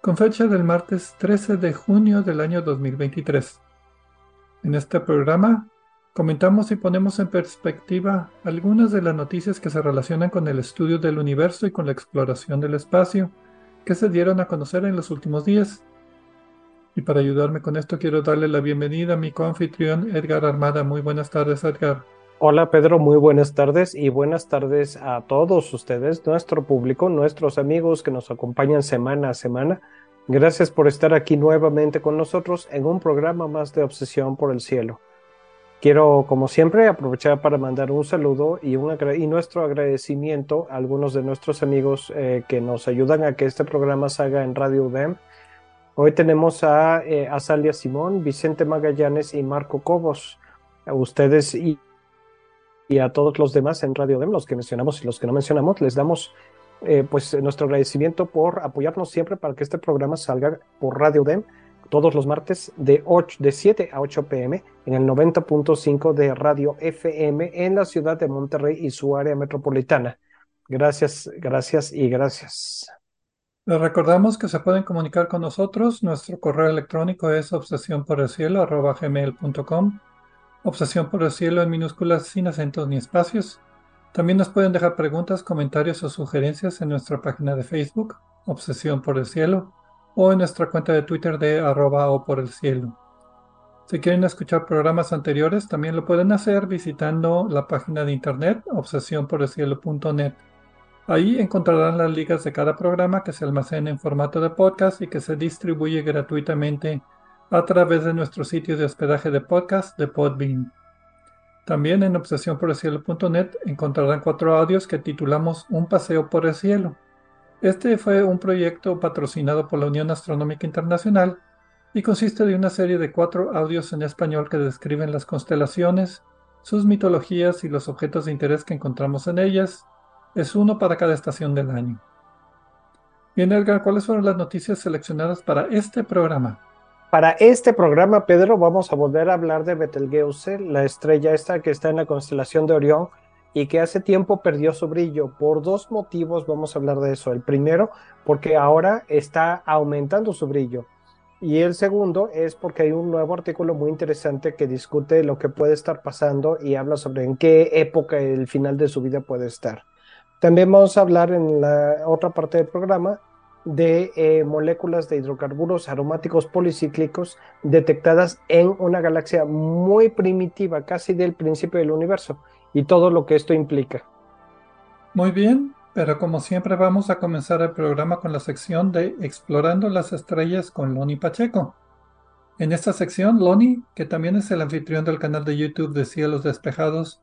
con fecha del martes 13 de junio del año 2023. En este programa comentamos y ponemos en perspectiva algunas de las noticias que se relacionan con el estudio del universo y con la exploración del espacio que se dieron a conocer en los últimos días. Y para ayudarme con esto quiero darle la bienvenida a mi coanfitrión Edgar Armada. Muy buenas tardes, Edgar. Hola Pedro, muy buenas tardes y buenas tardes a todos ustedes, nuestro público, nuestros amigos que nos acompañan semana a semana. Gracias por estar aquí nuevamente con nosotros en un programa más de Obsesión por el Cielo. Quiero, como siempre, aprovechar para mandar un saludo y, un y nuestro agradecimiento a algunos de nuestros amigos eh, que nos ayudan a que este programa salga en Radio UDEM. Hoy tenemos a eh, Azalia Simón, Vicente Magallanes y Marco Cobos. Ustedes y y a todos los demás en Radio DEM, los que mencionamos y los que no mencionamos, les damos eh, pues nuestro agradecimiento por apoyarnos siempre para que este programa salga por Radio DEM todos los martes de, 8, de 7 a 8 pm en el 90.5 de Radio FM en la ciudad de Monterrey y su área metropolitana. Gracias, gracias y gracias. Les recordamos que se pueden comunicar con nosotros. Nuestro correo electrónico es obsesión por el cielo Obsesión por el cielo en minúsculas sin acentos ni espacios. También nos pueden dejar preguntas, comentarios o sugerencias en nuestra página de Facebook, Obsesión por el cielo, o en nuestra cuenta de Twitter de arroba o por el cielo. Si quieren escuchar programas anteriores, también lo pueden hacer visitando la página de internet obsesiónporelcielo.net. Ahí encontrarán las ligas de cada programa que se almacena en formato de podcast y que se distribuye gratuitamente a través de nuestro sitio de hospedaje de podcast de Podbean. También en obsesiónporelcielo.net encontrarán cuatro audios que titulamos Un paseo por el cielo. Este fue un proyecto patrocinado por la Unión Astronómica Internacional y consiste de una serie de cuatro audios en español que describen las constelaciones, sus mitologías y los objetos de interés que encontramos en ellas. Es uno para cada estación del año. Bien, Edgar, ¿cuáles fueron las noticias seleccionadas para este programa? Para este programa, Pedro, vamos a volver a hablar de Betelgeuse, la estrella esta que está en la constelación de Orión y que hace tiempo perdió su brillo. Por dos motivos vamos a hablar de eso. El primero, porque ahora está aumentando su brillo. Y el segundo es porque hay un nuevo artículo muy interesante que discute lo que puede estar pasando y habla sobre en qué época el final de su vida puede estar. También vamos a hablar en la otra parte del programa de eh, moléculas de hidrocarburos aromáticos policíclicos detectadas en una galaxia muy primitiva, casi del principio del universo, y todo lo que esto implica. Muy bien, pero como siempre vamos a comenzar el programa con la sección de Explorando las Estrellas con Loni Pacheco. En esta sección, Loni, que también es el anfitrión del canal de YouTube de Cielos Despejados,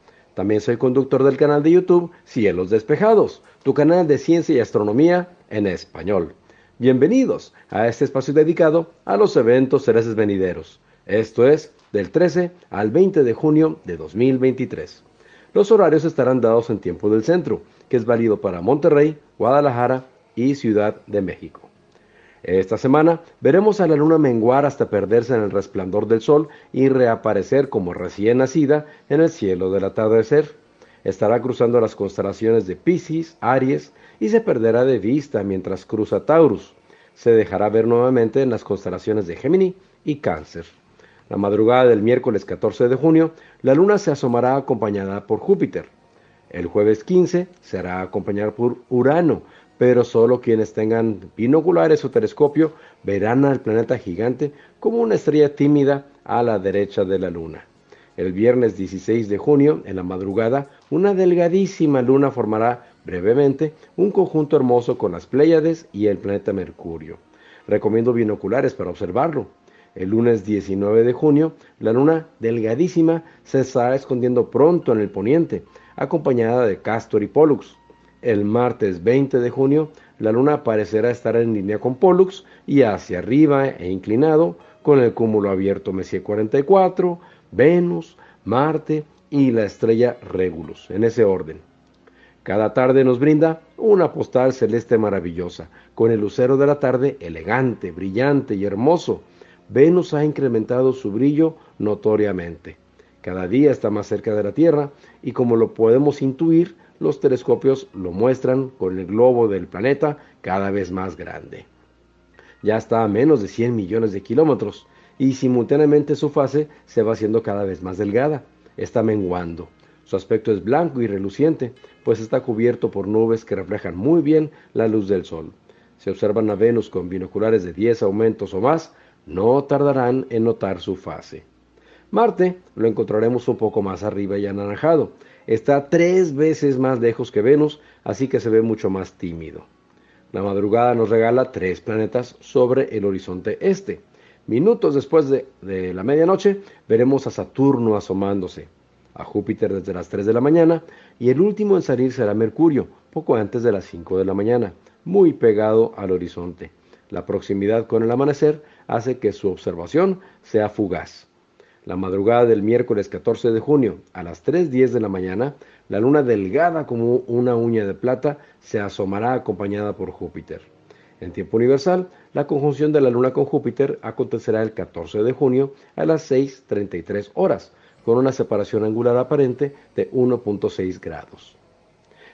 También soy conductor del canal de YouTube Cielos Despejados, tu canal de ciencia y astronomía en español. Bienvenidos a este espacio dedicado a los eventos celestes venideros. Esto es del 13 al 20 de junio de 2023. Los horarios estarán dados en tiempo del centro, que es válido para Monterrey, Guadalajara y Ciudad de México. Esta semana veremos a la luna menguar hasta perderse en el resplandor del sol y reaparecer como recién nacida en el cielo del atardecer. Estará cruzando las constelaciones de Pisces, Aries y se perderá de vista mientras cruza Taurus. Se dejará ver nuevamente en las constelaciones de Gemini y Cáncer. La madrugada del miércoles 14 de junio, la luna se asomará acompañada por Júpiter. El jueves 15 será acompañada por Urano, pero solo quienes tengan binoculares o telescopio verán al planeta gigante como una estrella tímida a la derecha de la luna. El viernes 16 de junio, en la madrugada, una delgadísima luna formará brevemente un conjunto hermoso con las Pléyades y el planeta Mercurio. Recomiendo binoculares para observarlo. El lunes 19 de junio, la luna delgadísima se estará escondiendo pronto en el poniente, acompañada de Castor y Pollux. El martes 20 de junio, la luna parecerá estar en línea con Pollux y hacia arriba e inclinado con el cúmulo abierto Messier 44, Venus, Marte y la estrella Regulus, en ese orden. Cada tarde nos brinda una postal celeste maravillosa, con el lucero de la tarde elegante, brillante y hermoso, Venus ha incrementado su brillo notoriamente. Cada día está más cerca de la Tierra y como lo podemos intuir, los telescopios lo muestran con el globo del planeta cada vez más grande. Ya está a menos de 100 millones de kilómetros y simultáneamente su fase se va haciendo cada vez más delgada, está menguando. Su aspecto es blanco y reluciente, pues está cubierto por nubes que reflejan muy bien la luz del Sol. Si observan a Venus con binoculares de 10 aumentos o más, no tardarán en notar su fase. Marte lo encontraremos un poco más arriba y anaranjado. Está tres veces más lejos que Venus, así que se ve mucho más tímido. La madrugada nos regala tres planetas sobre el horizonte este. Minutos después de, la medianoche veremos a Saturno asomándose, a Júpiter desde las 3 de la mañana y el último en salir será Mercurio, poco antes de las 5 de la mañana, muy pegado al horizonte. La proximidad con el amanecer hace que su observación sea fugaz. La madrugada del miércoles 14 de junio, a las 3.10 de la mañana, la luna delgada como una uña de plata se asomará acompañada por Júpiter. En tiempo universal, la conjunción de la luna con Júpiter acontecerá el 14 de junio a las 6.33 horas, con una separación angular aparente de 1.6 grados.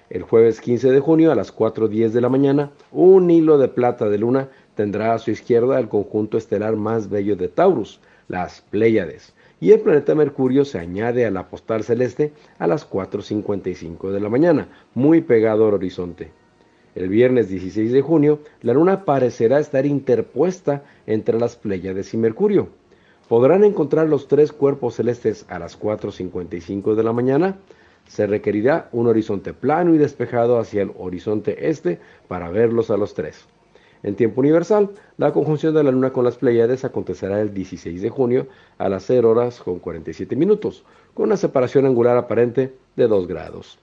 El jueves 15 de junio a las 4.10 de la mañana, un hilo de plata de luna tendrá a su izquierda el conjunto estelar más bello de Taurus, las Pléyades, y el planeta Mercurio se añade a la postal celeste a las 4.55 de la mañana, muy pegado al horizonte. El viernes 16 de junio, la luna parecerá estar interpuesta entre las Pléyades y Mercurio. ¿Podrán encontrar los tres cuerpos celestes a las 4.55 de la mañana? Se requerirá un horizonte plano y despejado hacia el horizonte este para verlos a los tres. En tiempo universal, la conjunción de la Luna con las Pleiades acontecerá el 16 de junio a las 0 horas con 47 minutos, con una separación angular aparente de 2 grados.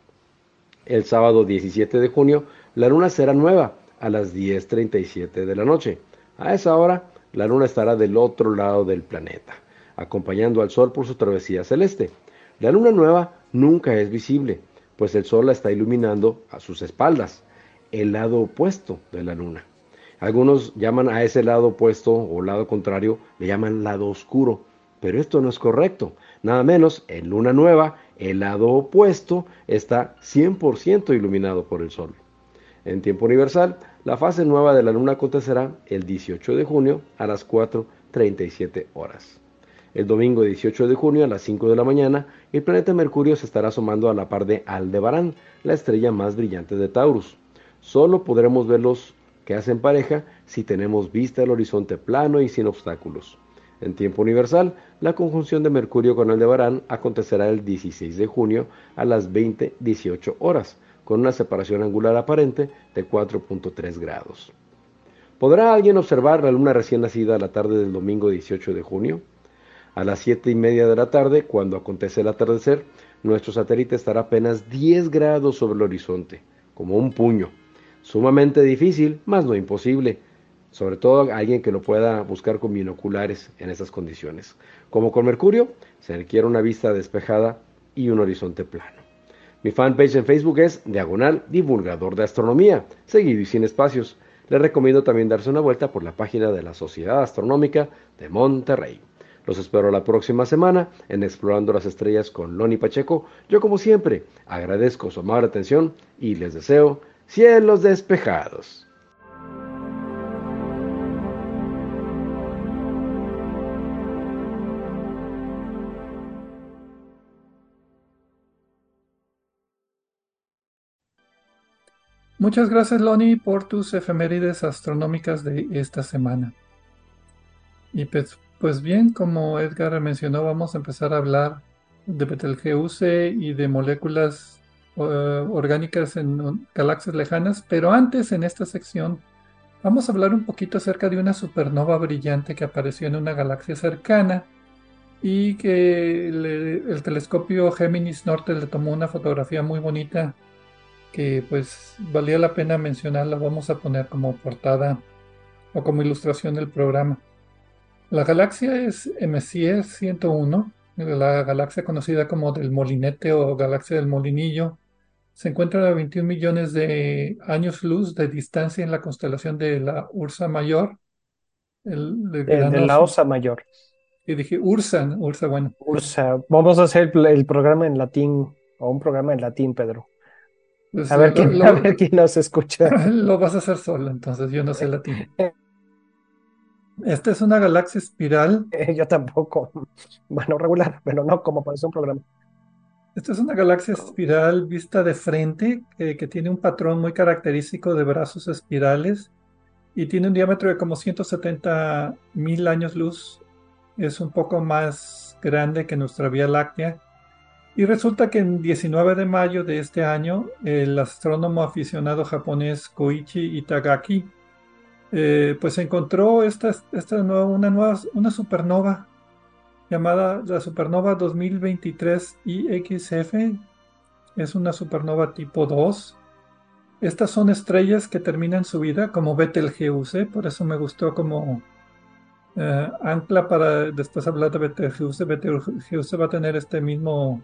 El sábado 17 de junio, la Luna será nueva a las 10.37 de la noche. A esa hora, la Luna estará del otro lado del planeta, acompañando al Sol por su travesía celeste. La Luna nueva nunca es visible, pues el Sol la está iluminando a sus espaldas, el lado opuesto de la Luna. Algunos llaman a ese lado opuesto o lado contrario, le llaman lado oscuro, pero esto no es correcto. Nada menos, en luna nueva, el lado opuesto está 100% iluminado por el sol. En tiempo universal, la fase nueva de la luna acontecerá el 18 de junio a las 4.37 horas. El domingo 18 de junio a las 5 de la mañana, el planeta Mercurio se estará asomando a la par de Aldebarán, la estrella más brillante de Taurus. Solo podremos verlos que hacen pareja si tenemos vista al horizonte plano y sin obstáculos. En tiempo universal, la conjunción de Mercurio con Aldebarán acontecerá el 16 de junio a las 20.18 horas, con una separación angular aparente de 4.3 grados. ¿Podrá alguien observar la luna recién nacida a la tarde del domingo 18 de junio? A las 7 y media de la tarde, cuando acontece el atardecer, nuestro satélite estará apenas 10 grados sobre el horizonte, como un puño sumamente difícil, más no imposible, sobre todo alguien que lo pueda buscar con binoculares en esas condiciones. Como con Mercurio, se requiere una vista despejada y un horizonte plano. Mi fanpage en Facebook es Diagonal Divulgador de Astronomía, seguido y sin espacios. les recomiendo también darse una vuelta por la página de la Sociedad Astronómica de Monterrey. Los espero la próxima semana en Explorando las Estrellas con Loni Pacheco. Yo como siempre agradezco su amable atención y les deseo cielos despejados. Muchas gracias, Loni, por tus efemérides astronómicas de esta semana. Y pues, pues bien, como Edgar mencionó, vamos a empezar a hablar de Betelgeuse y de moléculas eh, orgánicas en galaxias lejanas, pero antes en esta sección vamos a hablar un poquito acerca de una supernova brillante que apareció en una galaxia cercana y que el telescopio Géminis Norte le tomó una fotografía muy bonita que pues valía la pena mencionarla, vamos a poner como portada o como ilustración del programa. La galaxia es MCE 101, la galaxia conocida como del Molinete o galaxia del Molinillo. Se encuentra a 21 millones de años luz de distancia en la constelación de la Ursa Mayor. El, de, la Osa Mayor. Y dije Ursa, Ursa, bueno. Ursa. Vamos a hacer el programa en latín, o un programa en latín, Pedro. Pues, a, ver quién, a ver quién nos escucha. Lo vas a hacer solo, entonces yo no sé latín. Esta es una galaxia espiral. yo tampoco. Bueno, regular, pero no como para un programa. Esta es una galaxia espiral vista de frente, que tiene un patrón muy característico de brazos espirales y tiene un diámetro de como 170 mil años luz. Es un poco más grande que nuestra Vía Láctea. Y resulta que en 19 de mayo de este año, el astrónomo aficionado japonés Koichi Itagaki, eh, pues encontró esta, esta nueva, una nueva una supernova llamada la supernova 2023 IXF. Es una supernova tipo 2. Estas son estrellas que terminan su vida como Betelgeuse, por eso me gustó como eh, ancla para después hablar de Betelgeuse. Betelgeuse va a tener este mismo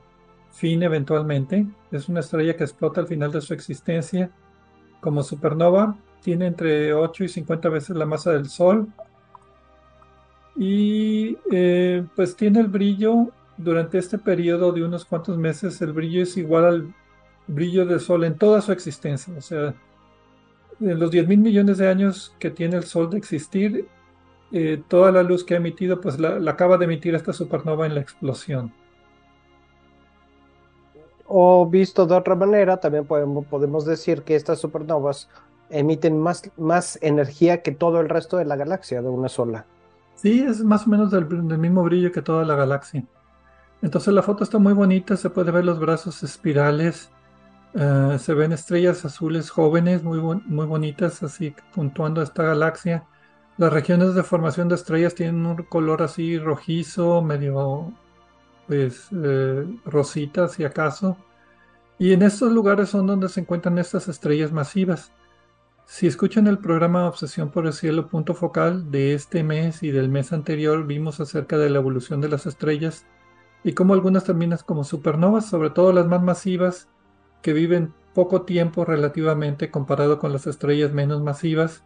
fin eventualmente. Es una estrella que explota al final de su existencia. Como supernova, tiene entre 8 y 50 veces la masa del Sol. Y eh, pues tiene el brillo durante este periodo de unos cuantos meses, el brillo es igual al brillo del Sol en toda su existencia. O sea, en los 10 mil millones de años que tiene el Sol de existir, eh, toda la luz que ha emitido, pues la acaba de emitir esta supernova en la explosión. O visto de otra manera, también podemos, podemos decir que estas supernovas emiten más, más energía que todo el resto de la galaxia de una sola. Sí, es más o menos del, mismo brillo que toda la galaxia. Entonces la foto está muy bonita, se puede ver los brazos espirales, eh, se ven estrellas azules jóvenes muy, muy bonitas, así puntuando esta galaxia. Las regiones de formación de estrellas tienen un color así rojizo, medio pues eh, rosita si acaso. Y en estos lugares son donde se encuentran estas estrellas masivas. Si escuchan el programa Obsesión por el Cielo punto focal de este mes y del mes anterior, vimos acerca de la evolución de las estrellas y cómo algunas terminan como supernovas, sobre todo las más masivas, que viven poco tiempo relativamente comparado con las estrellas menos masivas.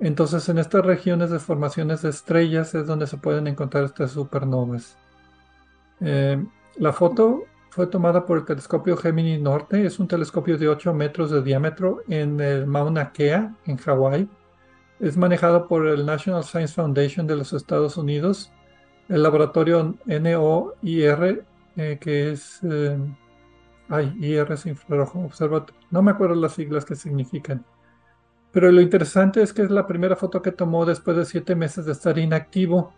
Entonces en estas regiones de formaciones de estrellas es donde se pueden encontrar estas supernovas. Eh, la foto fue tomada por el telescopio Gemini Norte. Es un telescopio de 8 metros de diámetro en el Mauna Kea, en Hawái. Es manejado por el National Science Foundation de los Estados Unidos, el laboratorio NOIR, eh, que es... Eh, ay, IR es infrarrojo observatorio. No me acuerdo las siglas que significan. Pero lo interesante es que es la primera foto que tomó después de siete meses de estar inactivo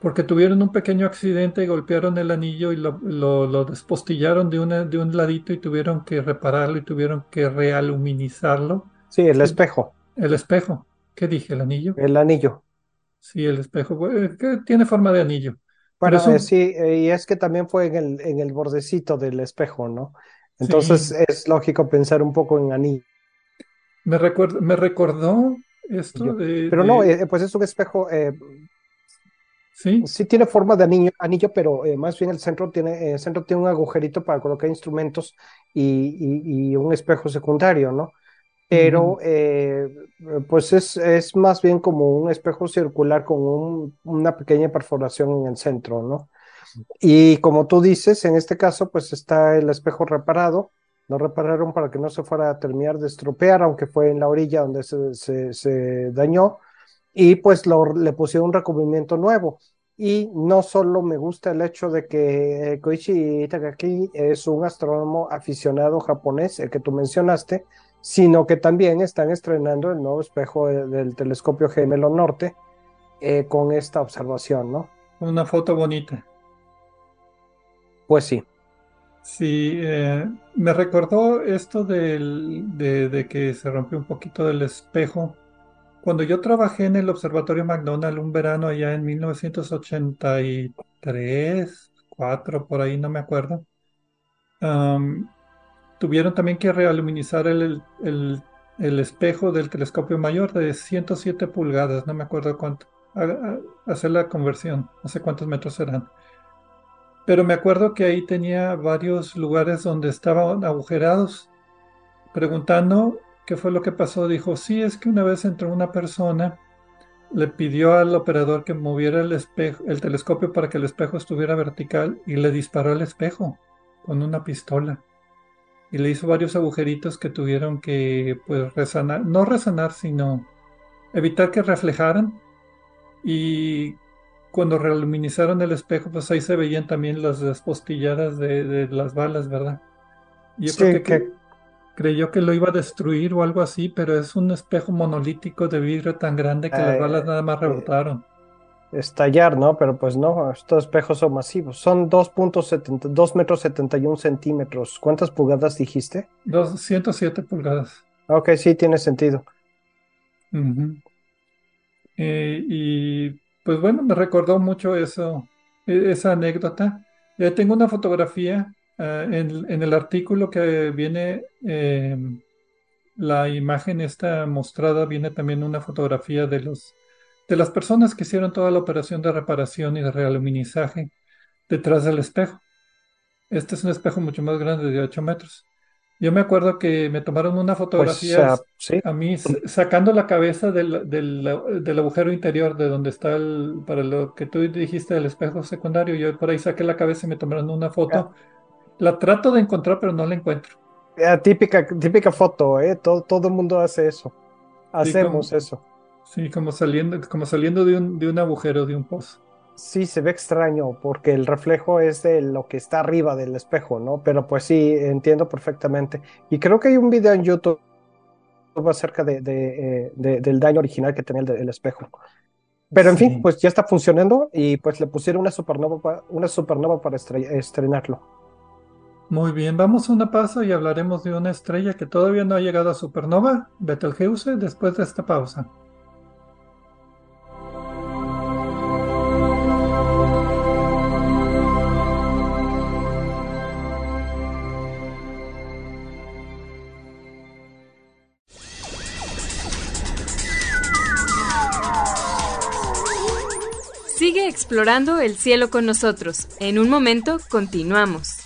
porque tuvieron un pequeño accidente y golpearon el anillo y lo, despostillaron de, una, de un ladito y tuvieron que repararlo y tuvieron que realuminizarlo. Sí, el espejo. El espejo. ¿Qué dije? ¿El anillo? El anillo. Sí, el espejo. Eh, que tiene forma de anillo. Bueno, eh, sí, eh, y es que también fue en el, en el bordecito del espejo, ¿no? Entonces es lógico pensar un poco en anillo. Me, me recordó esto de... Pero no, pues es un espejo Sí. Sí tiene forma de anillo, anillo pero eh, más bien el centro tiene, el centro tiene un agujerito para colocar instrumentos y, un espejo secundario, ¿no? pero eh, pues es, es, más bien como un espejo circular con un, una pequeña perforación en el centro, ¿no? Y como tú dices, en este caso, pues está el espejo reparado. Lo repararon para que no se fuera a terminar de estropear, aunque fue en la orilla donde se, se, se dañó. Y pues lo, le pusieron un recubrimiento nuevo. Y no solo me gusta el hecho de que Koichi Takaki es un astrónomo aficionado japonés, el que tú mencionaste, sino que también están estrenando el nuevo espejo del telescopio gemelo norte eh, con esta observación, ¿no? Una foto bonita. Pues sí. Sí, eh, me recordó esto del, de, de, que se rompió un poquito del espejo. Cuando yo trabajé en el Observatorio McDonald un verano allá en 1983, 4, por ahí no me acuerdo, tuvieron también que realuminizar el, el, espejo del telescopio mayor de 107 pulgadas, no me acuerdo cuánto, a, hacer la conversión, no sé cuántos metros serán. Pero me acuerdo que ahí tenía varios lugares donde estaban agujerados. Preguntando qué fue lo que pasó, dijo, sí, es que una vez entró una persona, le pidió al operador que moviera el espejo, el telescopio para que el espejo estuviera vertical y le disparó el espejo con una pistola. Y le hizo varios agujeritos que tuvieron que pues resanar, no resanar, sino evitar que reflejaran. Y cuando reluminizaron el espejo, pues ahí se veían también las, las postilladas de, de, las balas, ¿verdad? Yo sí, creo que, que, creyó que lo iba a destruir o algo así, pero es un espejo monolítico de vidrio tan grande que eh, las balas nada más rebotaron. Estallar, ¿no? Pero pues no, estos espejos son masivos. Son 2.70, 2 metros 71 centímetros. ¿Cuántas pulgadas dijiste? 207 pulgadas. Ok, sí, tiene sentido. Uh -huh. eh, y pues bueno, me recordó mucho eso, esa anécdota. Ya tengo una fotografía uh, en, en, el artículo que viene, eh, la imagen está mostrada, viene también una fotografía de los de las personas que hicieron toda la operación de reparación y de realuminizaje detrás del espejo. Este es un espejo mucho más grande, de 8 metros. Yo me acuerdo que me tomaron una fotografía pues, uh, ¿sí? a mí sacando la cabeza del, del, del, agujero interior de donde está el, para lo que tú dijiste del espejo secundario. Yo por ahí saqué la cabeza y me tomaron una foto. La trato de encontrar, pero no la encuentro. Yeah, típica, típica foto, ¿eh? Todo, todo el mundo hace eso. Hacemos sí, como, eso. Sí, como saliendo, como saliendo de un, de un agujero, de un pozo. Sí, se ve extraño porque el reflejo es de lo que está arriba del espejo, ¿no? Pero pues sí, entiendo perfectamente. Y creo que hay un video en YouTube acerca de, de, de, del daño original que tenía el, el espejo. Pero en sí. fin, pues ya está funcionando y pues le pusieron una supernova, una supernova para estrenarlo. Muy bien, vamos a una pausa y hablaremos de una estrella que todavía no ha llegado a supernova, Betelgeuse, después de esta pausa. Sigue explorando el cielo con nosotros. En un momento continuamos.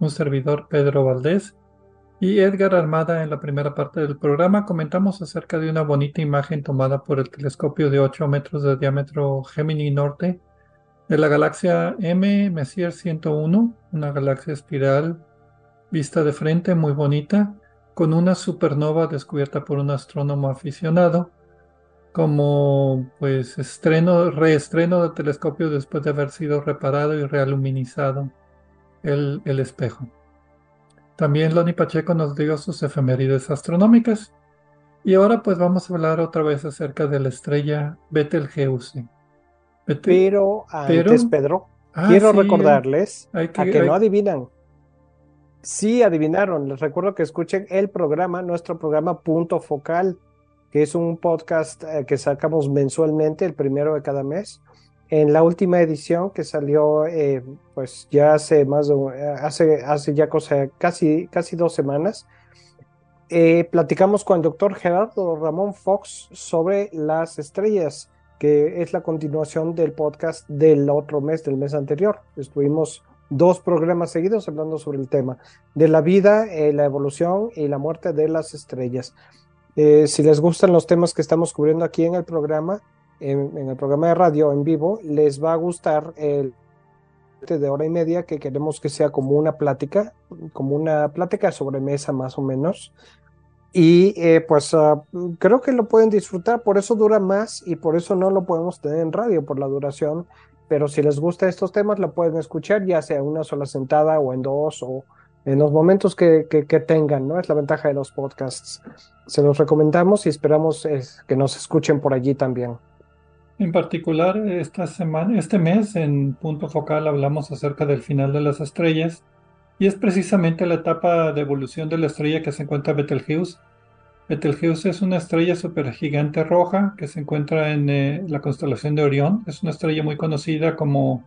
Un servidor Pedro Valdés y Edgar Armada en la primera parte del programa. Comentamos acerca de una bonita imagen tomada por el telescopio de 8 metros de diámetro Gemini Norte de la galaxia M Messier 101, una galaxia espiral vista de frente muy bonita, con una supernova descubierta por un astrónomo aficionado como pues estreno, reestreno del telescopio después de haber sido reparado y realuminizado el, el espejo. También Loni Pacheco nos dio sus efemérides astronómicas. Y ahora pues vamos a hablar otra vez acerca de la estrella Betelgeuse. pero antes, Pedro, ah, quiero recordarles a que no adivinan. Sí adivinaron. Les recuerdo que escuchen el programa, nuestro programa Punto Focal que es un podcast eh, que sacamos mensualmente, el primero de cada mes. En la última edición que salió, eh, pues ya hace más de, eh, hace, hace ya cosa, casi, casi dos semanas, platicamos con el doctor Gerardo Ramón Fox sobre las estrellas, que es la continuación del podcast del otro mes, del mes anterior. Estuvimos dos programas seguidos hablando sobre el tema de la vida, la evolución y la muerte de las estrellas. Eh, si les gustan los temas que estamos cubriendo aquí en el programa, en, el programa de radio en vivo, les va a gustar el de hora y media que queremos que sea como una plática, como una plática sobre mesa más o menos. Y eh, pues ah, creo que lo pueden disfrutar, por eso dura más y por eso no lo podemos tener en radio por la duración. Pero si les gustan estos temas, lo pueden escuchar ya sea en una sola sentada o en dos o en los momentos que, tengan, ¿no? Es la ventaja de los podcasts. Se los recomendamos y esperamos que nos escuchen por allí también. En particular, esta semana, este mes en Punto Focal hablamos acerca del final de las estrellas y es precisamente la etapa de evolución de la estrella que se encuentra Betelgeuse. Betelgeuse es una estrella supergigante roja que se encuentra en eh, la constelación de Orión. Es una estrella muy conocida como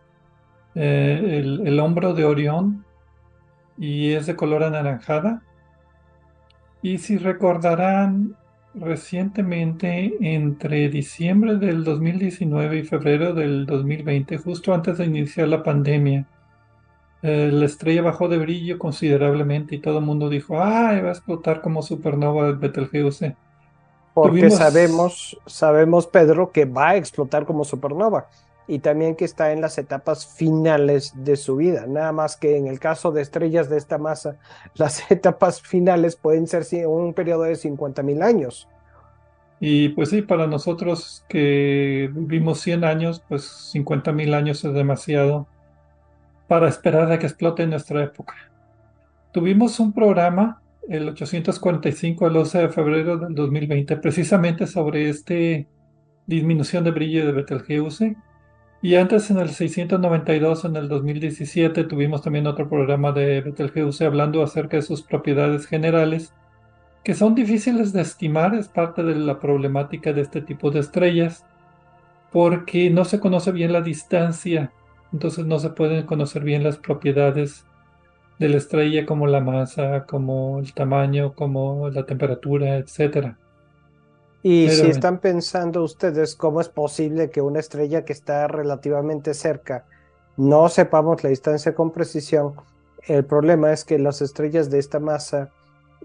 eh, el, el hombro de Orión y es de color anaranjada. Y si recordarán, recientemente, entre diciembre del 2019 y febrero del 2020, justo antes de iniciar la pandemia, eh, la estrella bajó de brillo considerablemente y todo el mundo dijo, ah, va a explotar como supernova el Betelgeuse. Porque sabemos, sabemos, Pedro, que va a explotar como supernova y también que está en las etapas finales de su vida. Nada más que en el caso de estrellas de esta masa, las etapas finales pueden ser un periodo de 50 mil años. Y pues sí, para nosotros que vivimos 100 años, pues 50 mil años es demasiado para esperar a que explote nuestra época. Tuvimos un programa, el 845, el 11 de febrero del 2020, precisamente sobre este disminución de brillo de Betelgeuse y antes, en el 692, en el 2017, tuvimos también otro programa de Betelgeuse hablando acerca de sus propiedades generales, que son difíciles de estimar, es parte de la problemática de este tipo de estrellas, porque no se conoce bien la distancia, entonces no se pueden conocer bien las propiedades de la estrella como la masa, como el tamaño, como la temperatura, etcétera. Y si están pensando ustedes cómo es posible que una estrella que está relativamente cerca no sepamos la distancia con precisión, el problema es que las estrellas de esta masa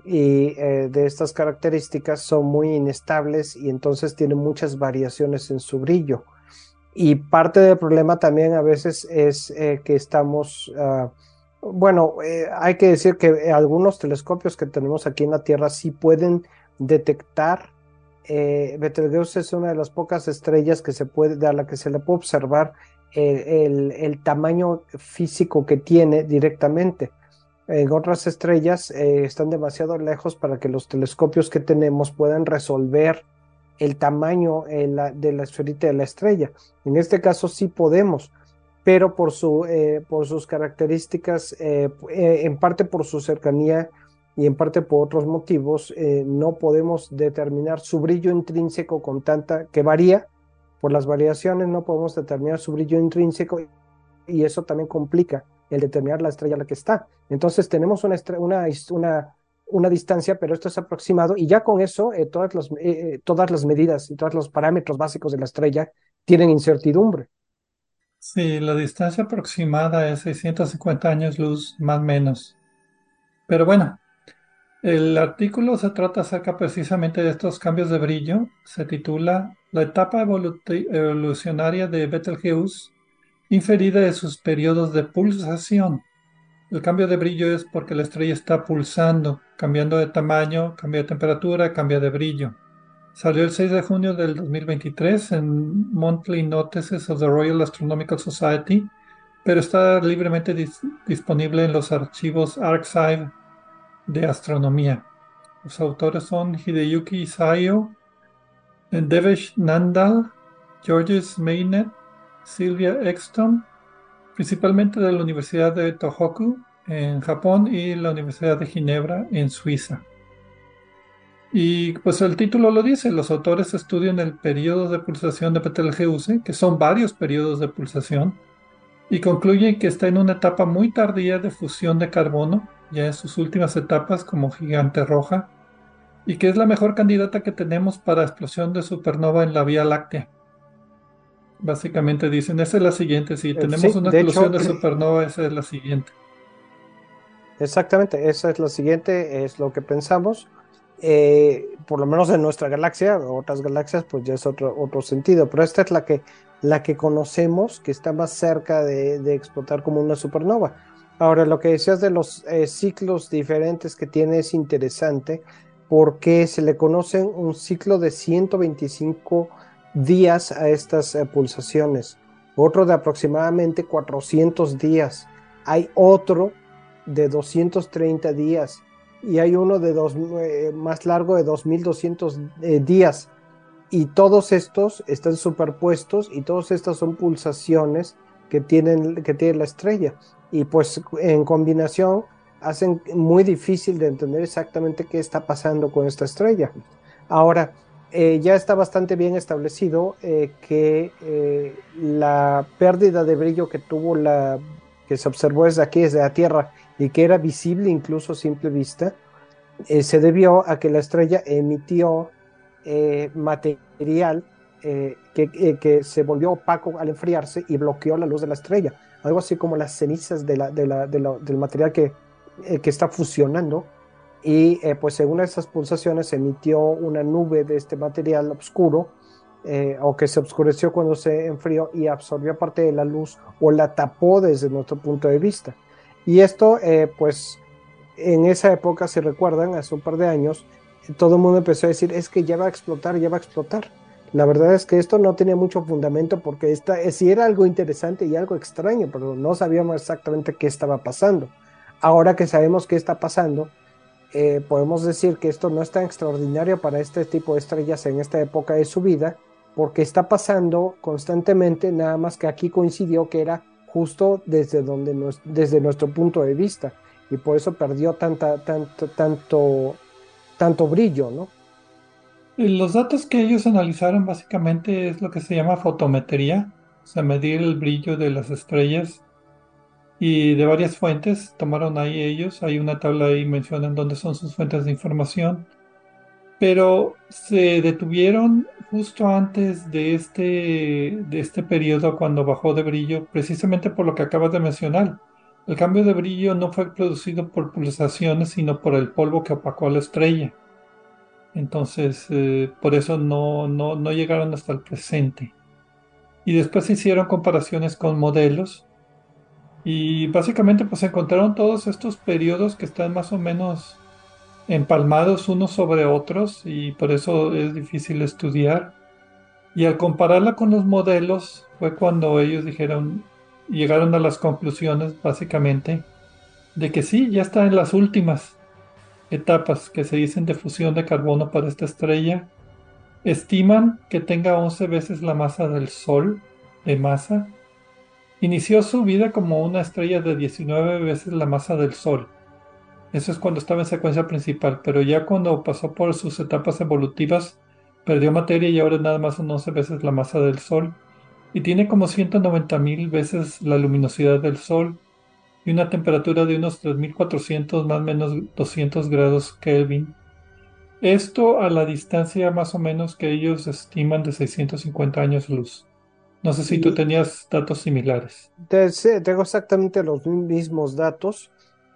y eh, de estas características son muy inestables y entonces tienen muchas variaciones en su brillo. Y parte del problema también a veces es eh, que estamos, ah, bueno, eh, hay que decir que algunos telescopios que tenemos aquí en la Tierra sí pueden detectar eh, Betelgeuse es una de las pocas estrellas que se puede, a la que se le puede observar el, tamaño físico que tiene directamente. En otras estrellas eh, están demasiado lejos para que los telescopios que tenemos puedan resolver el tamaño de la esferita de la estrella. En este caso sí podemos, pero por, eh, por sus características, en parte por su cercanía y en parte por otros motivos eh, no podemos determinar su brillo intrínseco con tanta que varía por las variaciones no podemos determinar su brillo intrínseco y eso también complica el determinar la estrella a la que está entonces tenemos una, una, una una distancia, pero esto es aproximado y ya con eso eh, todas, las, eh, todas las medidas y todos los parámetros básicos de la estrella tienen incertidumbre. Sí, la distancia aproximada es 650 años luz, más o menos. Pero bueno, el artículo se trata acerca precisamente de estos cambios de brillo. Se titula La etapa evolucionaria de Betelgeuse inferida de sus periodos de pulsación. El cambio de brillo es porque la estrella está pulsando, cambiando de tamaño, cambia de temperatura, cambia de brillo. Salió el 6 de junio del 2023 en Monthly Notices of the Royal Astronomical Society, pero está libremente disponible en los archivos Archive de Astronomía. Los autores son Hideyuki Isayo, Devesh Nandal, Georges Maynet, Sylvia Exton principalmente de la Universidad de Tohoku en Japón y la Universidad de Ginebra en Suiza. Y pues el título lo dice, los autores estudian el periodo de pulsación de Betelgeuse, que son varios periodos de pulsación, y concluyen que está en una etapa muy tardía de fusión de carbono, ya en sus últimas etapas como gigante roja, y que es la mejor candidata que tenemos para explosión de supernova en la Vía Láctea. Básicamente dicen, esa es la siguiente, si eh, tenemos una explosión de supernova, esa es la siguiente. Exactamente, esa es la siguiente, es lo que pensamos. Eh, por lo menos en nuestra galaxia, otras galaxias, pues ya es otro, otro sentido, pero esta es la que, la que conocemos, que está más cerca de, explotar como una supernova. Ahora, lo que decías de los eh, ciclos diferentes que tiene es interesante, porque se le conocen un ciclo de 125 días a estas eh, pulsaciones, otro de aproximadamente 400 días, hay otro de 230 días y hay uno de dos, eh, más largo de 2200 eh, días. Y todos estos están superpuestos y todas estas son pulsaciones que, tienen, que tiene la estrella. Y pues en combinación hacen muy difícil de entender exactamente qué está pasando con esta estrella. Ahora, eh, ya está bastante bien establecido eh, que eh, la pérdida de brillo que tuvo la que se observó desde aquí, desde la Tierra, y que era visible incluso a simple vista, se debió a que la estrella emitió material que, que, se volvió opaco al enfriarse y bloqueó la luz de la estrella. Algo así como las cenizas del material que, que está fusionando y eh, pues según esas pulsaciones emitió una nube de este material oscuro eh, o que se oscureció cuando se enfrió y absorbió parte de la luz o la tapó desde nuestro punto de vista. Y esto eh, pues en esa época, si recuerdan, hace un par de años, todo el mundo empezó a decir es que ya va a explotar, ya va a explotar. La verdad es que esto no tenía mucho fundamento porque esta, sí era algo interesante y algo extraño, pero no sabíamos exactamente qué estaba pasando. Ahora que sabemos qué está pasando, eh, podemos decir que esto no es tan extraordinario para este tipo de estrellas en esta época de su vida, porque está pasando constantemente, nada más que aquí coincidió que era justo desde, donde desde nuestro punto de vista, y por eso perdió tanta, tanto, tanto, tanto brillo, ¿no? Los datos que ellos analizaron básicamente es lo que se llama fotometría, o sea, medir el brillo de las estrellas y de varias fuentes tomaron ahí ellos. Hay una tabla ahí mencionan dónde son sus fuentes de información. Pero se detuvieron justo antes de este, de este periodo cuando bajó de brillo, precisamente por lo que acabas de mencionar. El cambio de brillo no fue producido por pulsaciones, sino por el polvo que opacó a la estrella. Entonces, eh, por eso no, no, no llegaron hasta el presente. Y después se hicieron comparaciones con modelos y básicamente pues encontraron todos estos periodos que están más o menos empalmados unos sobre otros y por eso es difícil estudiar. Y al compararla con los modelos fue cuando ellos dijeron, llegaron a las conclusiones básicamente de que sí, ya está en las últimas etapas que se dicen de fusión de carbono para esta estrella. Estiman que tenga 11 veces la masa del Sol de masa Inició su vida como una estrella de 19 veces la masa del Sol. Eso es cuando estaba en secuencia principal, pero ya cuando pasó por sus etapas evolutivas, perdió materia y ahora nada más son 11 veces la masa del Sol. Y tiene como 190 mil veces la luminosidad del Sol. Y una temperatura de unos 3400 más o menos 200 grados Kelvin. Esto a la distancia más o menos que ellos estiman de 650 años luz. No sé si tú tenías datos similares. Tengo exactamente los mismos datos.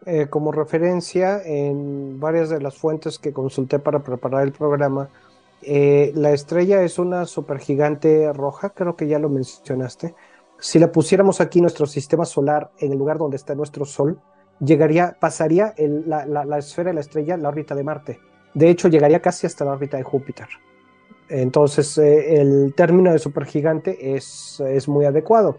Eh, como referencia en varias de las fuentes que consulté para preparar el programa, eh, la estrella es una supergigante roja, creo que ya lo mencionaste. Si la pusiéramos aquí nuestro sistema solar en el lugar donde está nuestro Sol, llegaría, pasaría la, esfera de la estrella, la órbita de Marte. De hecho, llegaría casi hasta la órbita de Júpiter. Entonces, eh, el término de supergigante es, es muy adecuado.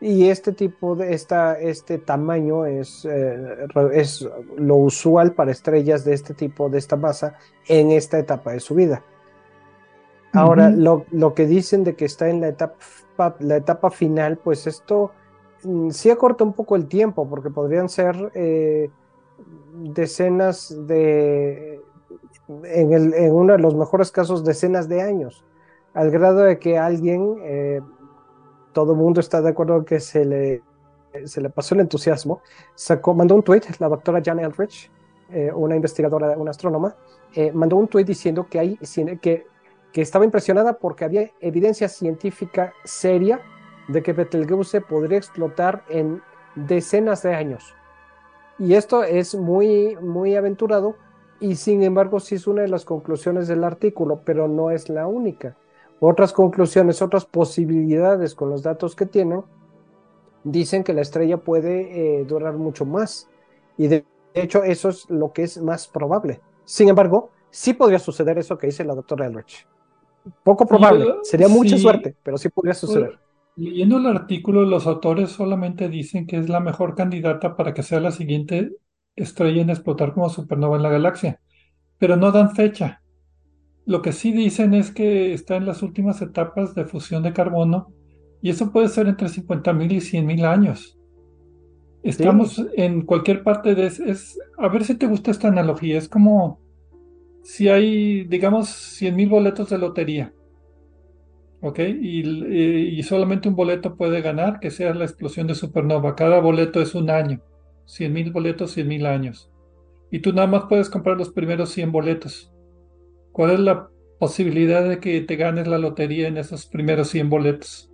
Y este tipo de esta, este tamaño es, eh, es lo usual para estrellas de este tipo, de esta masa, en esta etapa de su vida. Ahora, lo, lo, que dicen de que está en la etapa, la etapa final, pues esto mm, sí acorta un poco el tiempo, porque podrían ser eh, decenas de, en, el, en, uno de los mejores casos, decenas de años, al grado de que alguien eh, todo el mundo está de acuerdo que se le, se le pasó el entusiasmo, sacó, mandó un tweet, la doctora Jan Eldridge, eh, una investigadora, una astrónoma, eh, mandó un tweet diciendo que, hay, que, que estaba impresionada porque había evidencia científica seria de que Betelgeuse podría explotar en decenas de años. Y esto es muy, muy aventurado y sin embargo sí es una de las conclusiones del artículo, pero no es la única otras conclusiones, otras posibilidades con los datos que tienen, dicen que la estrella puede eh, durar mucho más. Y de hecho eso es lo que es más probable. Sin embargo, sí podría suceder eso que dice la doctora Elrich. Poco probable, sería mucha suerte, pero sí podría suceder. Leyendo el artículo, los autores solamente dicen que es la mejor candidata para que sea la siguiente estrella en explotar como supernova en la galaxia, pero no dan fecha. Lo que sí dicen es que está en las últimas etapas de fusión de carbono y eso puede ser entre 50.000 y 100.000 años. Estamos en cualquier parte de... Es, a ver si te gusta esta analogía. Es como si hay, digamos, 100.000 boletos de lotería. ¿Ok? Y, y, solamente un boleto puede ganar, que sea la explosión de supernova. Cada boleto es un año. 100.000 boletos, 100.000 años. Y tú nada más puedes comprar los primeros 100 boletos. ¿Cuál es la posibilidad de que te ganes la lotería en esos primeros 100 boletos?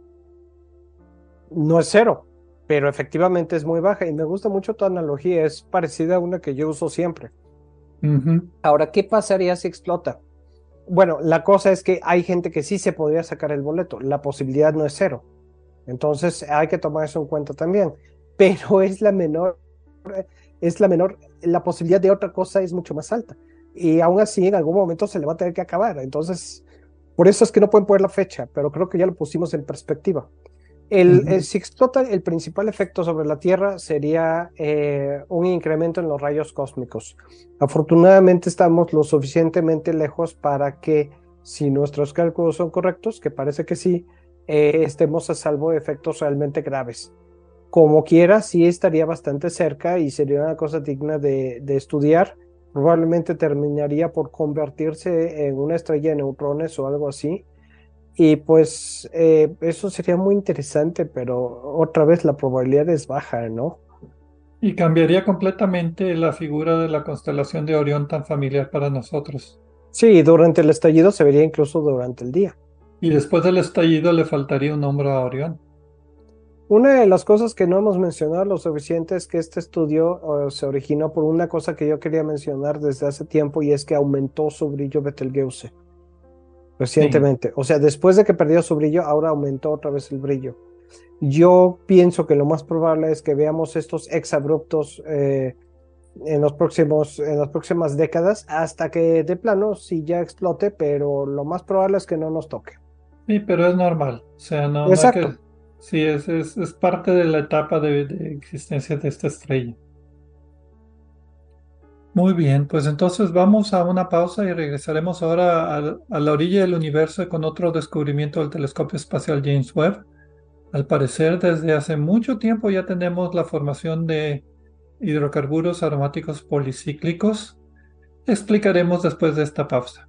No es cero, pero efectivamente es muy baja y me gusta mucho tu analogía, es parecida a una que yo uso siempre. Ahora, ¿qué pasaría si explota? Bueno, la cosa es que hay gente que sí se podría sacar el boleto, la posibilidad no es cero. Entonces hay que tomar eso en cuenta también, pero es la menor, es la menor, la posibilidad de otra cosa es mucho más alta y aún así en algún momento se le va a tener que acabar. Entonces, por eso es que no pueden poner la fecha, pero creo que ya lo pusimos en perspectiva. El, si explota, el principal efecto sobre la Tierra sería eh, un incremento en los rayos cósmicos. Afortunadamente estamos lo suficientemente lejos para que, si nuestros cálculos son correctos, que parece que sí, eh, estemos a salvo de efectos realmente graves. Como quiera, sí estaría bastante cerca y sería una cosa digna de, de estudiar probablemente terminaría por convertirse en una estrella de neutrones o algo así. Y pues eh, eso sería muy interesante, pero otra vez la probabilidad es baja, ¿no? Y cambiaría completamente la figura de la constelación de Orión tan familiar para nosotros. Sí, durante el estallido se vería incluso durante el día. Y después del estallido le faltaría un hombro a Orión. Una de las cosas que no hemos mencionado lo suficiente es que este estudio se originó por una cosa que yo quería mencionar desde hace tiempo y es que aumentó su brillo Betelgeuse recientemente. O sea, después de que perdió su brillo, ahora aumentó otra vez el brillo. Yo pienso que lo más probable es que veamos estos exabruptos eh, en, los próximos, en las próximas décadas hasta que de plano sí ya explote, pero lo más probable es que no nos toque. Sí, pero es normal. O sea, no, Exacto. Sí, es, es, es, parte de la etapa de, existencia de esta estrella. Muy bien, pues entonces vamos a una pausa y regresaremos ahora a, la orilla del universo con otro descubrimiento del telescopio espacial James Webb. Al parecer, desde hace mucho tiempo ya tenemos la formación de hidrocarburos aromáticos policíclicos. Explicaremos después de esta pausa.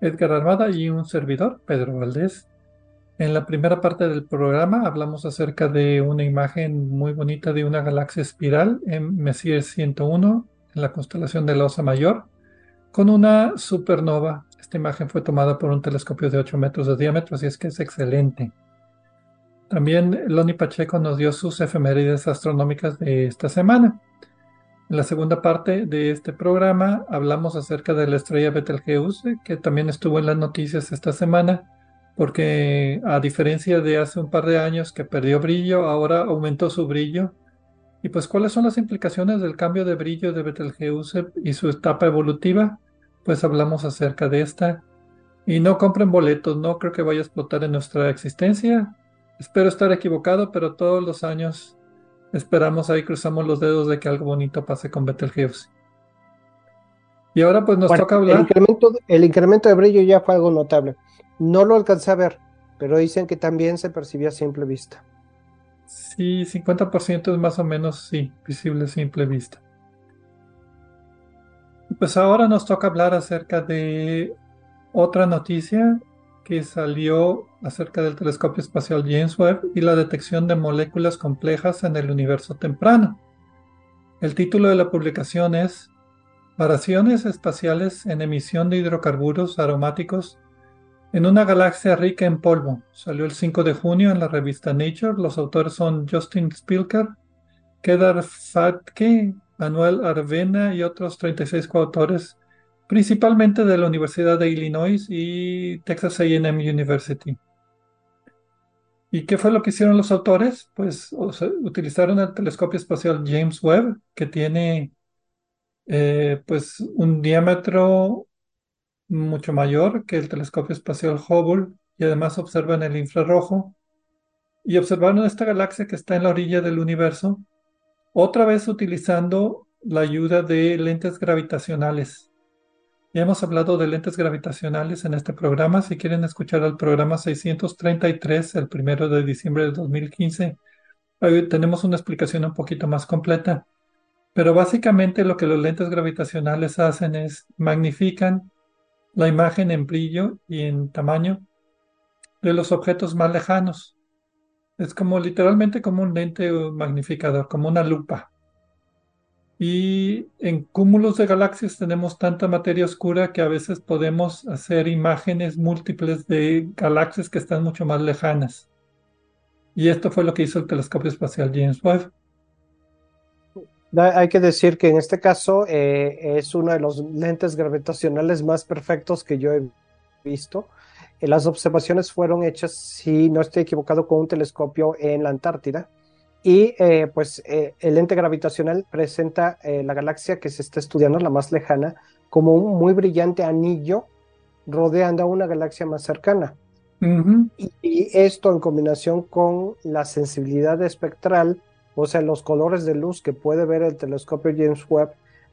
Edgar Armada y un servidor, Pedro Valdés. En la primera parte del programa hablamos acerca de una imagen muy bonita de una galaxia espiral en Messier 101 en la constelación de la Osa Mayor con una supernova. Esta imagen fue tomada por un telescopio de 8 metros de diámetro, así es que es excelente. También Loni Pacheco nos dio sus efemérides astronómicas de esta semana. En la segunda parte de este programa hablamos acerca de la estrella Betelgeuse, que también estuvo en las noticias esta semana, porque a diferencia de hace un par de años que perdió brillo, ahora aumentó su brillo. Y pues, ¿cuáles son las implicaciones del cambio de brillo de Betelgeuse y su etapa evolutiva? Pues hablamos acerca de esta. Y no compren boletos, no creo que vaya a explotar en nuestra existencia. Espero estar equivocado, pero todos los años Esperamos ahí, cruzamos los dedos de que algo bonito pase con Betelgeuse. Y ahora pues nos toca hablar. El incremento, el incremento de brillo ya fue algo notable. No lo alcancé a ver, pero dicen que también se percibía a simple vista. Sí, 50% es más o menos, sí, visible a simple vista. Pues ahora nos toca hablar acerca de otra noticia que salió acerca del telescopio espacial James Webb y la detección de moléculas complejas en el universo temprano. El título de la publicación es Variaciones espaciales en emisión de hidrocarburos aromáticos en una galaxia rica en polvo. Salió el 5 de junio en la revista Nature. Los autores son Justin Spilker, Kedar Fatke, Manuel Arvena y otros 36 coautores principalmente de la Universidad de Illinois y Texas AM University. ¿Y qué fue lo que hicieron los autores? Pues utilizaron el telescopio espacial James Webb, que tiene eh, pues un diámetro mucho mayor que el telescopio espacial Hubble y además observan el infrarrojo y observaron esta galaxia que está en la orilla del universo, otra vez utilizando la ayuda de lentes gravitacionales. Ya hemos hablado de lentes gravitacionales en este programa. Si quieren escuchar el programa 633, el primero de diciembre de 2015, hoy tenemos una explicación un poquito más completa. Pero básicamente lo que los lentes gravitacionales hacen es magnifican la imagen en brillo y en tamaño de los objetos más lejanos. Es como literalmente como un lente magnificador, como una lupa. Y en cúmulos de galaxias tenemos tanta materia oscura que a veces podemos hacer imágenes múltiples de galaxias que están mucho más lejanas. Y esto fue lo que hizo el telescopio espacial James Webb. Hay que decir que en este caso eh, es uno de los lentes gravitacionales más perfectos que yo he visto. Eh, las observaciones fueron hechas, si no estoy equivocado, con un telescopio en la Antártida y eh, pues eh, el lente gravitacional presenta eh, la galaxia que se está estudiando, la más lejana, como un muy brillante anillo rodeando a una galaxia más cercana. y, esto en combinación con la sensibilidad espectral, o sea, los colores de luz que puede ver el telescopio James Webb,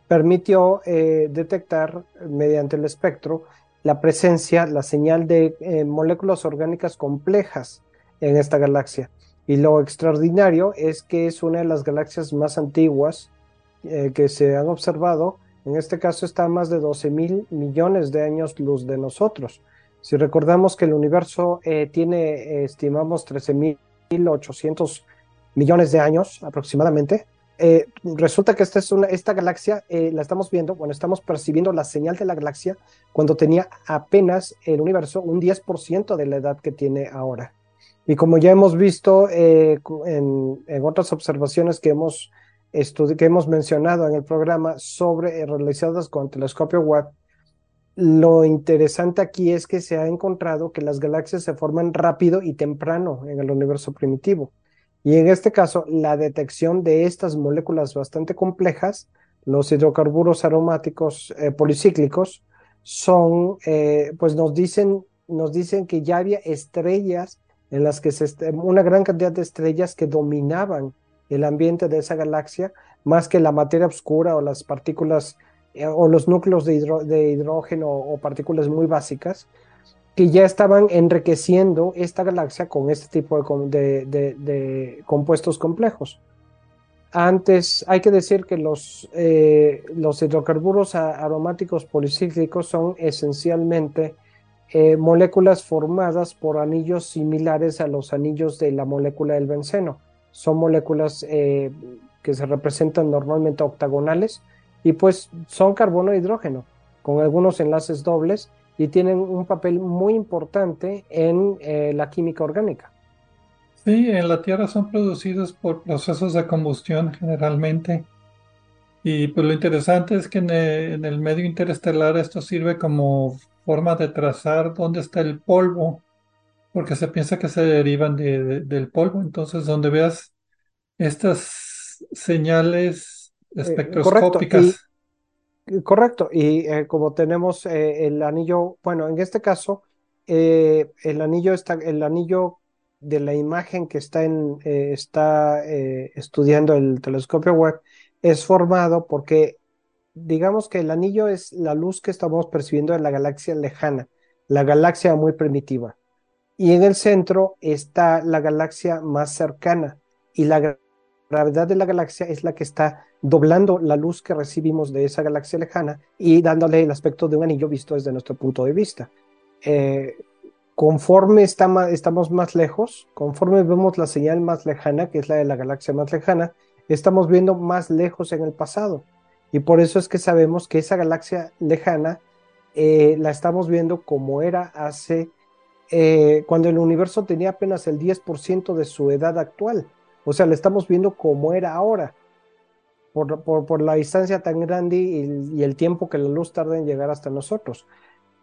permitió detectar mediante el espectro la presencia, la señal de moléculas orgánicas complejas en esta galaxia. Y lo extraordinario es que es una de las galaxias más antiguas eh, que se han observado. En este caso está a más de 12 mil millones de años luz de nosotros. Si recordamos que el universo eh, tiene, estimamos, 13.800 millones de años aproximadamente, eh, resulta que esta, es una, esta galaxia eh, la estamos viendo, bueno, estamos percibiendo la señal de la galaxia cuando tenía apenas el universo un 10% de la edad que tiene ahora. Y como ya hemos visto eh, en, otras observaciones que hemos, que hemos mencionado en el programa sobre realizadas con telescopio Webb, lo interesante aquí es que se ha encontrado que las galaxias se forman rápido y temprano en el universo primitivo. Y en este caso, la detección de estas moléculas bastante complejas, los hidrocarburos aromáticos eh, policíclicos, son, eh, pues nos dicen, nos dicen que ya había estrellas en las que se, una gran cantidad de estrellas que dominaban el ambiente de esa galaxia, más que la materia oscura o las partículas eh, o los núcleos de, hidrógeno o partículas muy básicas, que ya estaban enriqueciendo esta galaxia con este tipo de, compuestos complejos. Antes, hay que decir que los, eh, los hidrocarburos aromáticos policíclicos son esencialmente eh, moléculas formadas por anillos similares a los anillos de la molécula del benceno. Son moléculas eh, que se representan normalmente octagonales y pues son carbono e hidrógeno, con algunos enlaces dobles y tienen un papel muy importante en eh, la química orgánica. Sí, en la Tierra son producidos por procesos de combustión generalmente. Y pues lo interesante es que en el, medio interestelar esto sirve como forma de trazar dónde está el polvo, porque se piensa que se derivan del polvo. Entonces, donde veas estas señales eh, espectroscópicas. Correcto, y eh, como tenemos eh, el anillo, bueno, en este caso, el anillo está, el anillo de la imagen que está en, está estudiando el telescopio Webb es formado porque, digamos que el anillo es la luz que estamos percibiendo en la galaxia lejana, la galaxia muy primitiva. Y en el centro está la galaxia más cercana, y la gravedad de la galaxia es la que está doblando la luz que recibimos de esa galaxia lejana y dándole el aspecto de un anillo visto desde nuestro punto de vista. Eh, conforme estamos más lejos, conforme vemos la señal más lejana, que es la de la galaxia más lejana, estamos viendo más lejos en el pasado. Y por eso es que sabemos que esa galaxia lejana eh, la estamos viendo como era hace, eh, cuando el universo tenía apenas el 10% de su edad actual. O sea, la estamos viendo como era ahora por, la distancia tan grande y, el tiempo que la luz tarda en llegar hasta nosotros.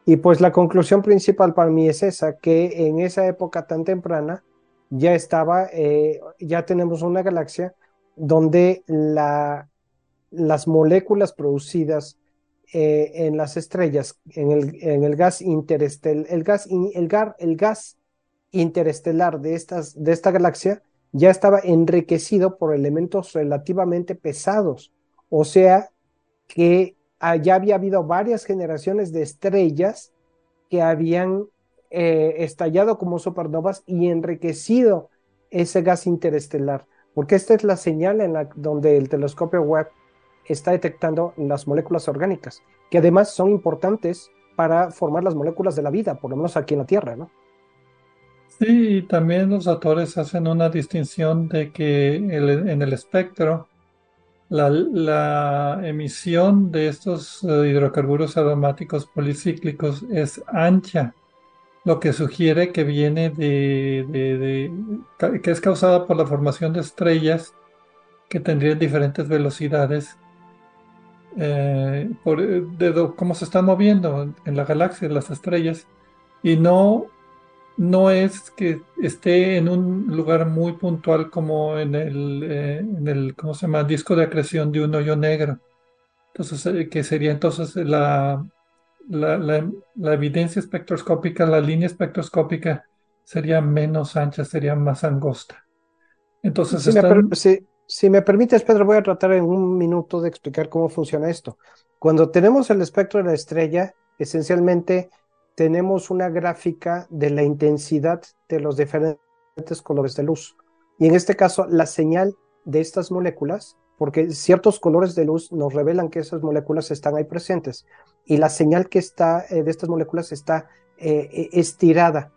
Y pues la conclusión principal para mí es esa, que en esa época tan temprana ya estaba, eh, ya tenemos una galaxia donde la, las moléculas producidas eh, en las estrellas, en el, en el gas interestelar, el gas, el, gas interestelar de, estas, de esta galaxia, ya estaba enriquecido por elementos relativamente pesados, o sea que ya había habido varias generaciones de estrellas que habían eh, estallado como supernovas y enriquecido ese gas interestelar, porque esta es la señal en la donde el telescopio Webb está detectando las moléculas orgánicas, que además son importantes para formar las moléculas de la vida, por lo menos aquí en la Tierra, ¿no? Sí, y también los autores hacen una distinción de que en el espectro la, emisión de estos eh, hidrocarburos aromáticos policíclicos es ancha, lo que sugiere que viene de, que es causada por la formación de estrellas que tendrían diferentes velocidades eh, por, de cómo se están moviendo en la galaxia las estrellas y no no es que esté en un lugar muy puntual como en el, eh, en el ¿cómo se llama? disco de acreción de un hoyo negro. Entonces, eh, que sería entonces la, la, evidencia espectroscópica, la línea espectroscópica sería menos ancha, sería más angosta. Entonces, sí, Si me permites, Pedro, voy a tratar en un minuto de explicar cómo funciona esto. Cuando tenemos el espectro de la estrella, esencialmente tenemos una gráfica de la intensidad de los diferentes colores de luz. Y en este caso, la señal de estas moléculas, porque ciertos colores de luz nos revelan que esas moléculas están ahí presentes, y la señal que está eh, de estas moléculas está eh, e, estirada.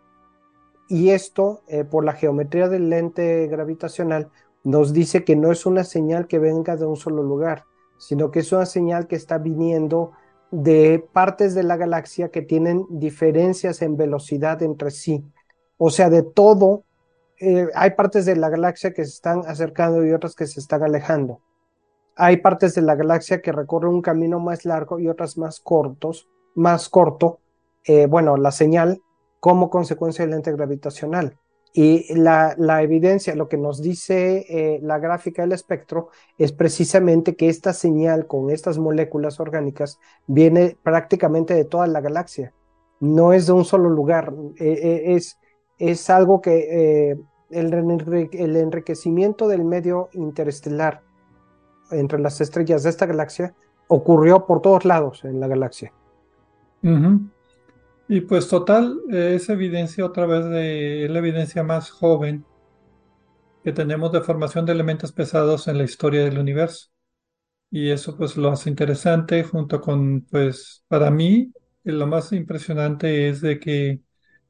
Y esto, eh, por la geometría del lente gravitacional, nos dice que no es una señal que venga de un solo lugar, sino que es una señal que está viniendo de partes de la galaxia que tienen diferencias en velocidad entre sí. O sea, de todo, eh, hay partes de la galaxia que se están acercando y otras que se están alejando. Hay partes de la galaxia que recorren un camino más largo y otras más cortos, más corto. Eh, bueno, la señal como consecuencia del lente gravitacional. Y la, evidencia, lo que nos dice eh, la gráfica del espectro, es precisamente que esta señal con estas moléculas orgánicas viene prácticamente de toda la galaxia. No es de un solo lugar, eh, eh, es, es algo que el, el, enriquecimiento del medio interestelar entre las estrellas de esta galaxia ocurrió por todos lados en la galaxia. Y pues total, es evidencia otra vez de la evidencia más joven que tenemos de formación de elementos pesados en la historia del universo. Y eso pues lo hace interesante junto con, pues para mí, lo más impresionante es de que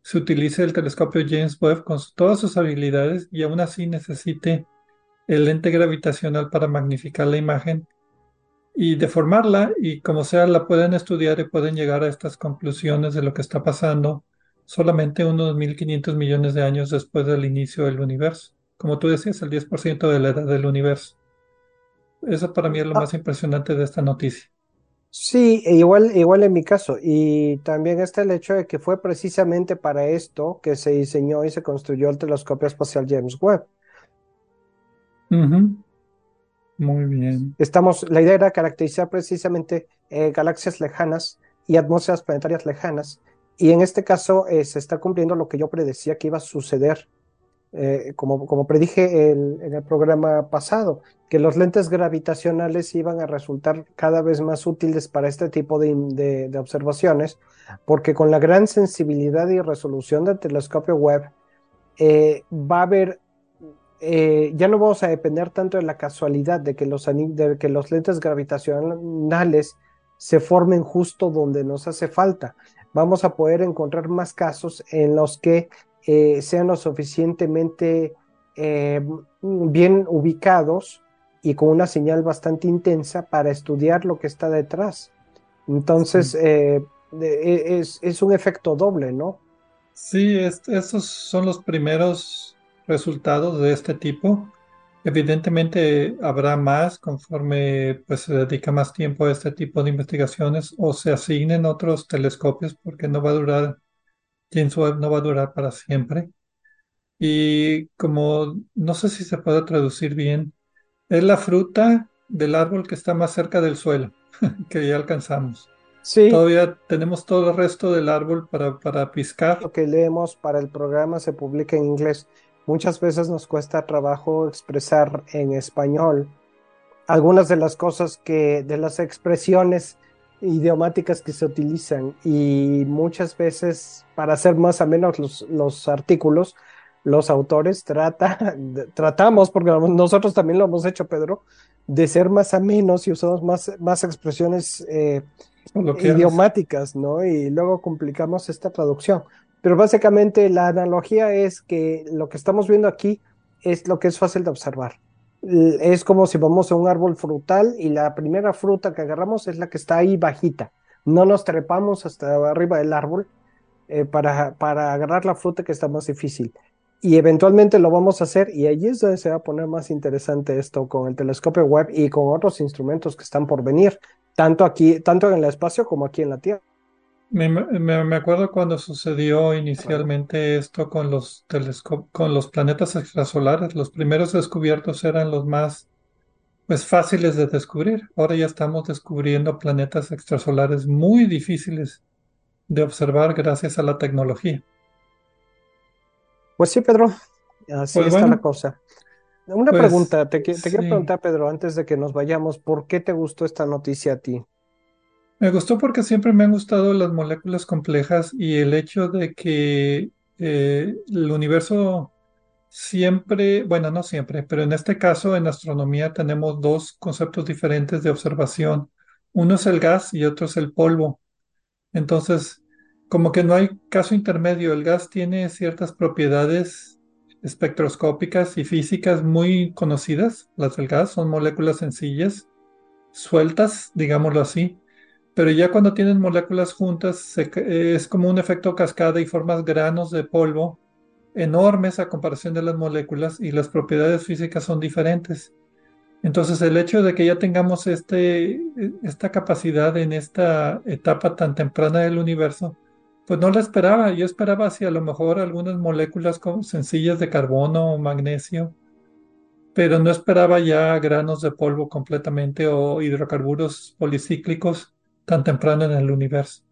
se utilice el telescopio James Webb con todas sus habilidades y aún así necesite el lente gravitacional para magnificar la imagen y deformarla y como sea la pueden estudiar y pueden llegar a estas conclusiones de lo que está pasando solamente unos 1.500 millones de años después del inicio del universo. Como tú decías, el 10% de la edad del universo. Eso para mí es lo ah. más impresionante de esta noticia. Sí, e igual, igual en mi caso. Y también está el hecho de que fue precisamente para esto que se diseñó y se construyó el telescopio espacial James Webb. Muy bien. Estamos, la idea era caracterizar precisamente eh, galaxias lejanas y atmósferas planetarias lejanas. Y en este caso eh, se está cumpliendo lo que yo predecía que iba a suceder, eh, como, como predije en el programa pasado, que los lentes gravitacionales iban a resultar cada vez más útiles para este tipo de, de observaciones, porque con la gran sensibilidad y resolución del telescopio Webb, va a haber eh, ya no vamos a depender tanto de la casualidad de que los, de que los lentes gravitacionales se formen justo donde nos hace falta. Vamos a poder encontrar más casos en los que eh, sean lo suficientemente eh, bien ubicados y con una señal bastante intensa para estudiar lo que está detrás. Entonces, e, es, es, un efecto doble, ¿no? Sí, estos son los primeros resultados de este tipo. Evidentemente habrá más conforme pues, se dedica más tiempo a este tipo de investigaciones o se asignen otros telescopios porque no va a durar, James Webb no va a durar para siempre. Y como no sé si se puede traducir bien, es la fruta del árbol que está más cerca del suelo, que ya alcanzamos. Sí. Todavía tenemos todo el resto del árbol para, para piscar. Lo que leemos para el programa se publica en inglés. Muchas veces nos cuesta trabajo expresar en español algunas de las cosas que, de las expresiones idiomáticas que se utilizan y muchas veces para hacer más o menos los, los artículos, los autores trata, tratamos, porque nosotros también lo hemos hecho, Pedro, de ser más amenos y usamos más, más expresiones eh, idiomáticas, ¿no? Y luego complicamos esta traducción. Pero básicamente la analogía es que lo que estamos viendo aquí es lo que es fácil de observar. Es como si vamos a un árbol frutal y la primera fruta que agarramos es la que está ahí bajita. No nos trepamos hasta arriba del árbol eh, para, para agarrar la fruta que está más difícil. Y eventualmente lo vamos a hacer y allí es donde se va a poner más interesante esto con el telescopio web y con otros instrumentos que están por venir, tanto aquí, tanto en el espacio como aquí en la Tierra. Me, acuerdo cuando sucedió inicialmente esto con los con los planetas extrasolares. Los primeros descubiertos eran los más pues, fáciles de descubrir. Ahora ya estamos descubriendo planetas extrasolares muy difíciles de observar gracias a la tecnología. Pues sí, Pedro, así pues está la cosa. Una pues, pregunta, te, quiero preguntar, Pedro, antes de que nos vayamos, ¿por qué te gustó esta noticia a ti? Me gustó porque siempre me han gustado las moléculas complejas y el hecho de que eh, el universo siempre, bueno, no siempre, pero en este caso en astronomía tenemos dos conceptos diferentes de observación. Uno es el gas y otro es el polvo. Entonces, como que no hay caso intermedio. El gas tiene ciertas propiedades espectroscópicas y físicas muy conocidas. Las del gas son moléculas sencillas, sueltas, digámoslo así. Pero ya cuando tienes moléculas juntas, es como un efecto cascada y formas granos de polvo enormes a comparación de las moléculas y las propiedades físicas son diferentes. Entonces el hecho de que ya tengamos este, esta capacidad en esta etapa tan temprana del universo, pues no la esperaba. Yo esperaba si a lo mejor algunas moléculas sencillas de carbono o magnesio, pero no esperaba ya granos de polvo completamente o hidrocarburos policíclicos tan temprano en el universo.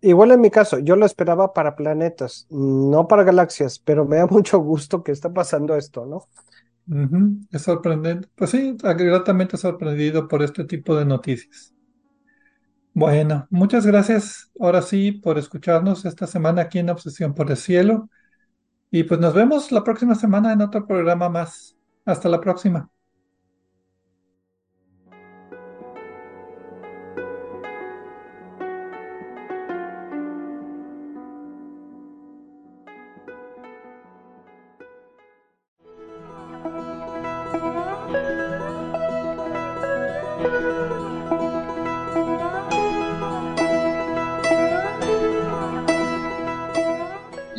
Igual en mi caso, yo lo esperaba para planetas, no para galaxias, pero me da mucho gusto que está pasando esto, ¿no? Es sorprendente. Pues sí, gratamente sorprendido por este tipo de noticias. Bueno, muchas gracias ahora sí por escucharnos esta semana aquí en Obsesión por el Cielo. Y pues nos vemos la próxima semana en otro programa más. Hasta la próxima.